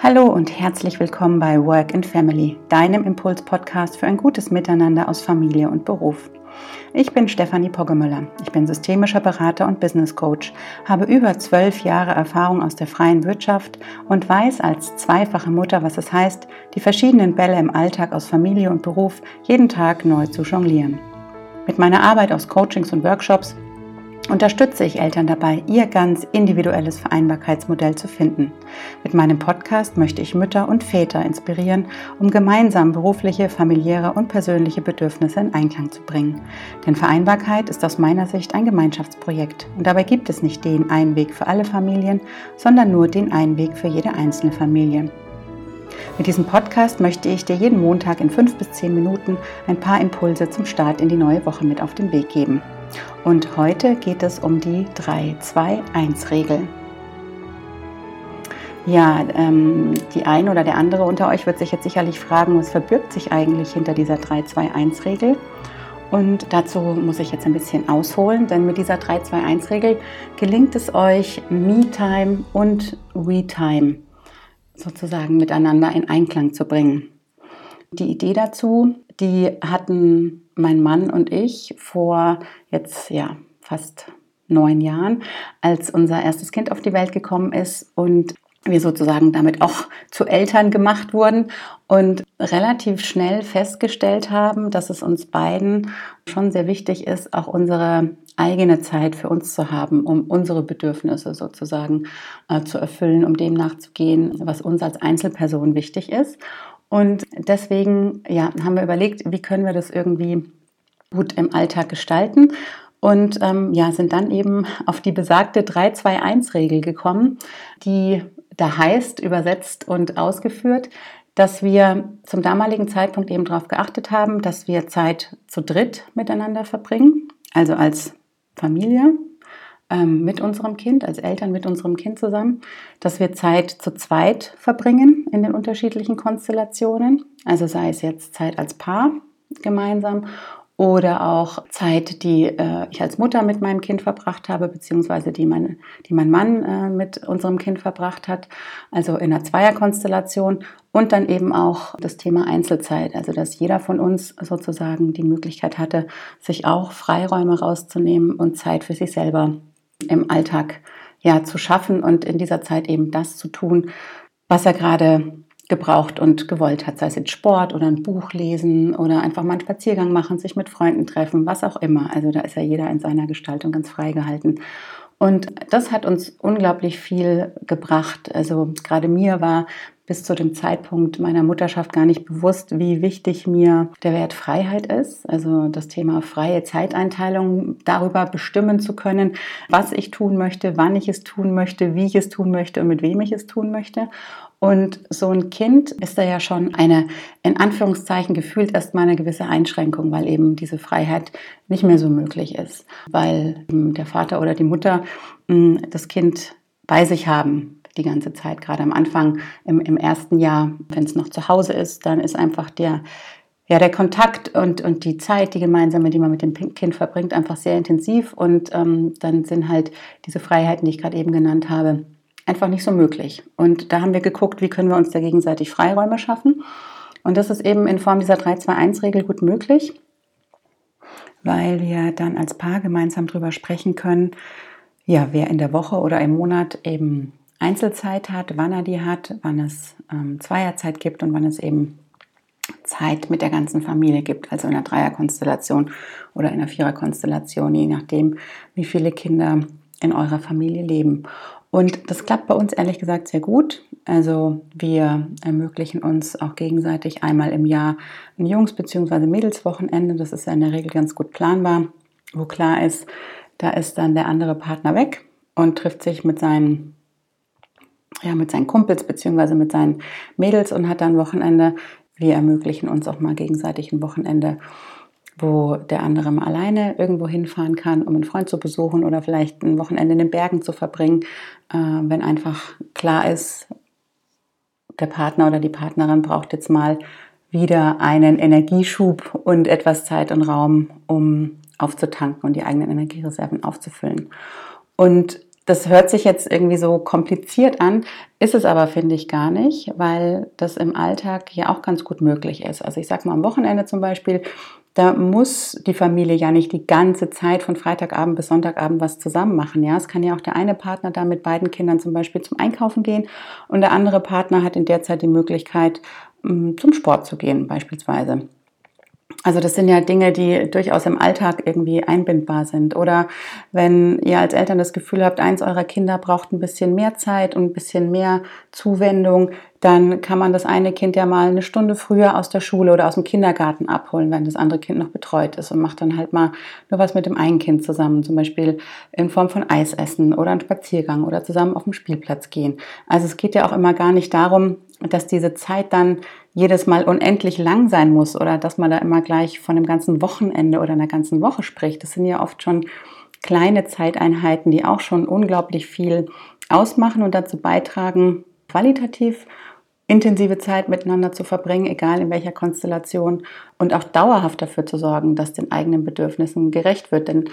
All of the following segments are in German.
Hallo und herzlich willkommen bei Work and Family, deinem Impuls-Podcast für ein gutes Miteinander aus Familie und Beruf. Ich bin Stefanie Poggemüller. Ich bin systemischer Berater und Business Coach, habe über zwölf Jahre Erfahrung aus der freien Wirtschaft und weiß als zweifache Mutter, was es heißt, die verschiedenen Bälle im Alltag aus Familie und Beruf jeden Tag neu zu jonglieren. Mit meiner Arbeit aus Coachings und Workshops unterstütze ich Eltern dabei, ihr ganz individuelles Vereinbarkeitsmodell zu finden. Mit meinem Podcast möchte ich Mütter und Väter inspirieren, um gemeinsam berufliche, familiäre und persönliche Bedürfnisse in Einklang zu bringen. Denn Vereinbarkeit ist aus meiner Sicht ein Gemeinschaftsprojekt und dabei gibt es nicht den einen Weg für alle Familien, sondern nur den einen Weg für jede einzelne Familie. Mit diesem Podcast möchte ich dir jeden Montag in fünf bis zehn Minuten ein paar Impulse zum Start in die neue Woche mit auf den Weg geben. Und heute geht es um die 3-2-1-Regel. Ja, ähm, die eine oder der andere unter euch wird sich jetzt sicherlich fragen, was verbirgt sich eigentlich hinter dieser 3-2-1-Regel? Und dazu muss ich jetzt ein bisschen ausholen, denn mit dieser 3-2-1-Regel gelingt es euch, Me-Time und We-Time sozusagen miteinander in Einklang zu bringen. Die Idee dazu, die hatten mein Mann und ich vor jetzt ja fast neun Jahren, als unser erstes Kind auf die Welt gekommen ist und wir sozusagen damit auch zu Eltern gemacht wurden und relativ schnell festgestellt haben, dass es uns beiden schon sehr wichtig ist, auch unsere eigene Zeit für uns zu haben, um unsere Bedürfnisse sozusagen äh, zu erfüllen, um dem nachzugehen, was uns als Einzelperson wichtig ist. Und deswegen ja, haben wir überlegt, wie können wir das irgendwie gut im Alltag gestalten. Und ähm, ja, sind dann eben auf die besagte 3-2-1-Regel gekommen, die da heißt, übersetzt und ausgeführt, dass wir zum damaligen Zeitpunkt eben darauf geachtet haben, dass wir Zeit zu dritt miteinander verbringen, also als Familie ähm, mit unserem Kind, als Eltern mit unserem Kind zusammen, dass wir Zeit zu zweit verbringen in den unterschiedlichen Konstellationen, also sei es jetzt Zeit als Paar gemeinsam oder auch Zeit, die äh, ich als Mutter mit meinem Kind verbracht habe, beziehungsweise die, meine, die mein Mann äh, mit unserem Kind verbracht hat, also in einer Zweierkonstellation. Und dann eben auch das Thema Einzelzeit, also dass jeder von uns sozusagen die Möglichkeit hatte, sich auch Freiräume rauszunehmen und Zeit für sich selber im Alltag ja zu schaffen und in dieser Zeit eben das zu tun, was er gerade gebraucht und gewollt hat, sei es jetzt Sport oder ein Buch lesen oder einfach mal einen Spaziergang machen, sich mit Freunden treffen, was auch immer. Also da ist ja jeder in seiner Gestaltung ganz frei gehalten. Und das hat uns unglaublich viel gebracht. Also gerade mir war bis zu dem Zeitpunkt meiner Mutterschaft gar nicht bewusst, wie wichtig mir der Wert Freiheit ist. Also das Thema freie Zeiteinteilung, darüber bestimmen zu können, was ich tun möchte, wann ich es tun möchte, wie ich es tun möchte und mit wem ich es tun möchte. Und so ein Kind ist da ja schon eine, in Anführungszeichen, gefühlt erstmal eine gewisse Einschränkung, weil eben diese Freiheit nicht mehr so möglich ist, weil der Vater oder die Mutter hm, das Kind bei sich haben, die ganze Zeit, gerade am Anfang im, im ersten Jahr, wenn es noch zu Hause ist, dann ist einfach der, ja, der Kontakt und, und die Zeit, die gemeinsame, die man mit dem Kind verbringt, einfach sehr intensiv. Und ähm, dann sind halt diese Freiheiten, die ich gerade eben genannt habe, einfach nicht so möglich. Und da haben wir geguckt, wie können wir uns da gegenseitig Freiräume schaffen. Und das ist eben in Form dieser 3-2-1-Regel gut möglich, weil wir dann als Paar gemeinsam darüber sprechen können, ja, wer in der Woche oder im Monat eben Einzelzeit hat, wann er die hat, wann es ähm, Zweierzeit gibt und wann es eben Zeit mit der ganzen Familie gibt, also in einer Dreierkonstellation oder in einer Viererkonstellation, je nachdem, wie viele Kinder in eurer Familie leben. Und das klappt bei uns ehrlich gesagt sehr gut. Also wir ermöglichen uns auch gegenseitig einmal im Jahr ein Jungs- bzw. Mädelswochenende. Das ist ja in der Regel ganz gut planbar, wo klar ist, da ist dann der andere Partner weg und trifft sich mit seinen ja, mit seinen Kumpels bzw. mit seinen Mädels und hat dann Wochenende. Wir ermöglichen uns auch mal gegenseitig ein Wochenende, wo der andere mal alleine irgendwo hinfahren kann, um einen Freund zu besuchen oder vielleicht ein Wochenende in den Bergen zu verbringen, äh, wenn einfach klar ist, der Partner oder die Partnerin braucht jetzt mal wieder einen Energieschub und etwas Zeit und Raum, um aufzutanken und die eigenen Energiereserven aufzufüllen. Und Das hört sich jetzt irgendwie so kompliziert an, ist es aber, finde ich, gar nicht, weil das im Alltag ja auch ganz gut möglich ist. Also ich sage mal am Wochenende zum Beispiel, da muss die Familie ja nicht die ganze Zeit von Freitagabend bis Sonntagabend was zusammen machen. Ja, es kann ja auch der eine Partner da mit beiden Kindern zum Beispiel zum Einkaufen gehen und der andere Partner hat in der Zeit die Möglichkeit, mm, zum Sport zu gehen beispielsweise. Also das sind ja Dinge, die durchaus im Alltag irgendwie einbindbar sind. Oder wenn ihr als Eltern das Gefühl habt, eins eurer Kinder braucht ein bisschen mehr Zeit und ein bisschen mehr Zuwendung, dann kann man das eine Kind ja mal eine Stunde früher aus der Schule oder aus dem Kindergarten abholen, wenn das andere Kind noch betreut ist und macht dann halt mal nur was mit dem einen Kind zusammen, zum Beispiel in Form von Eis essen oder einen Spaziergang oder zusammen auf den Spielplatz gehen. Also es geht ja auch immer gar nicht darum, dass diese Zeit dann jedes Mal unendlich lang sein muss oder dass man da immer gleich von einem ganzen Wochenende oder einer ganzen Woche spricht. Das sind ja oft schon kleine Zeiteinheiten, die auch schon unglaublich viel ausmachen und dazu beitragen, qualitativ intensive Zeit miteinander zu verbringen, egal in welcher Konstellation und auch dauerhaft dafür zu sorgen, dass den eigenen Bedürfnissen gerecht wird. Denn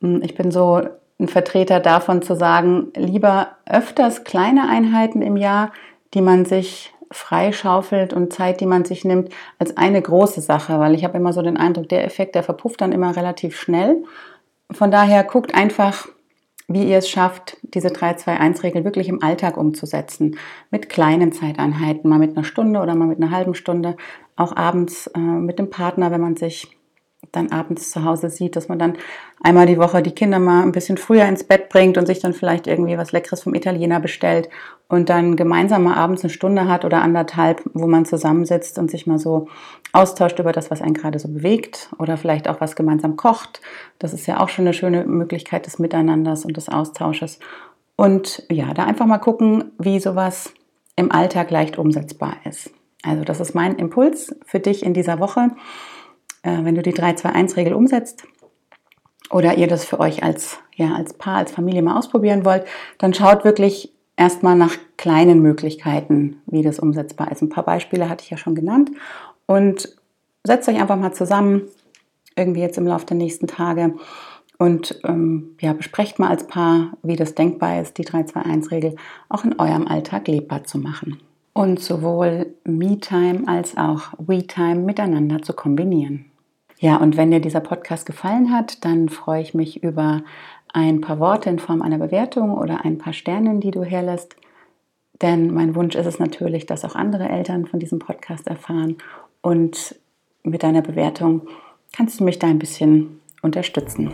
hm, ich bin so ein Vertreter davon zu sagen, lieber öfters kleine Einheiten im Jahr, die man sich freischaufelt und Zeit, die man sich nimmt, als eine große Sache, weil ich habe immer so den Eindruck, der Effekt, der verpufft dann immer relativ schnell. Von daher guckt einfach, wie ihr es schafft, diese 3-2-1-Regel wirklich im Alltag umzusetzen. Mit kleinen Zeiteinheiten, mal mit einer Stunde oder mal mit einer halben Stunde. Auch abends äh, mit dem Partner, wenn man sich dann abends zu Hause sieht, dass man dann einmal die Woche die Kinder mal ein bisschen früher ins Bett bringt und sich dann vielleicht irgendwie was Leckeres vom Italiener bestellt und dann gemeinsam mal abends eine Stunde hat oder anderthalb, wo man zusammensitzt und sich mal so austauscht über das, was einen gerade so bewegt oder vielleicht auch was gemeinsam kocht. Das ist ja auch schon eine schöne Möglichkeit des Miteinanders und des Austausches. Und ja, da einfach mal gucken, wie sowas im Alltag leicht umsetzbar ist. Also das ist mein Impuls für dich in dieser Woche äh, wenn du die 3-2-1-Regel umsetzt oder ihr das für euch als, ja, als Paar, als Familie mal ausprobieren wollt, dann schaut wirklich erstmal nach kleinen Möglichkeiten, wie das umsetzbar ist. Ein paar Beispiele hatte ich ja schon genannt und setzt euch einfach mal zusammen, irgendwie jetzt im Laufe der nächsten Tage und ähm, ja, besprecht mal als Paar, wie das denkbar ist, die 3-2-1-Regel auch in eurem Alltag lebbar zu machen und sowohl Me-Time als auch We-Time miteinander zu kombinieren. Ja, und wenn dir dieser Podcast gefallen hat, dann freue ich mich über ein paar Worte in Form einer Bewertung oder ein paar Sternen, die du herlässt. Denn mein Wunsch ist es natürlich, dass auch andere Eltern von diesem Podcast erfahren. Und mit deiner Bewertung kannst du mich da ein bisschen unterstützen.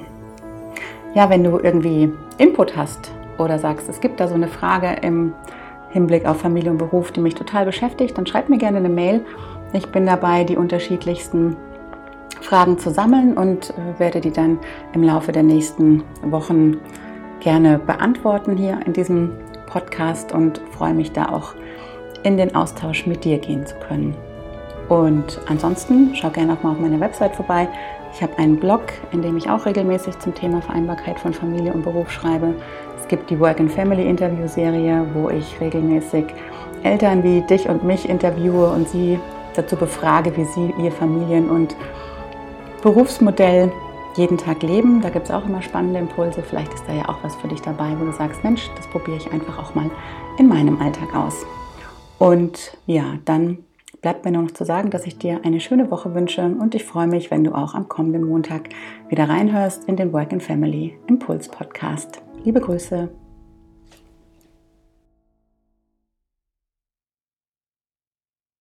Ja, wenn du irgendwie Input hast oder sagst, es gibt da so eine Frage im Hinblick auf Familie und Beruf, die mich total beschäftigt, dann schreib mir gerne eine Mail. Ich bin dabei, die unterschiedlichsten Fragen zu sammeln und äh, werde die dann im Laufe der nächsten Wochen gerne beantworten hier in diesem Podcast und freue mich da auch in den Austausch mit dir gehen zu können. Und ansonsten schau gerne auch mal auf meiner Website vorbei. Ich habe einen Blog, in dem ich auch regelmäßig zum Thema Vereinbarkeit von Familie und Beruf schreibe. Es gibt die Work and Family Interview Serie, wo ich regelmäßig Eltern wie dich und mich interviewe und sie dazu befrage, wie sie ihr Familien- und Berufsmodell jeden Tag leben. Da gibt es auch immer spannende Impulse. Vielleicht ist da ja auch was für dich dabei, wo du sagst, Mensch, das probiere ich einfach auch mal in meinem Alltag aus. Und ja, dann bleibt mir nur noch zu sagen, dass ich dir eine schöne Woche wünsche und ich freue mich, wenn du auch am kommenden Montag wieder reinhörst in den Work and Family Impuls Podcast. Liebe Grüße,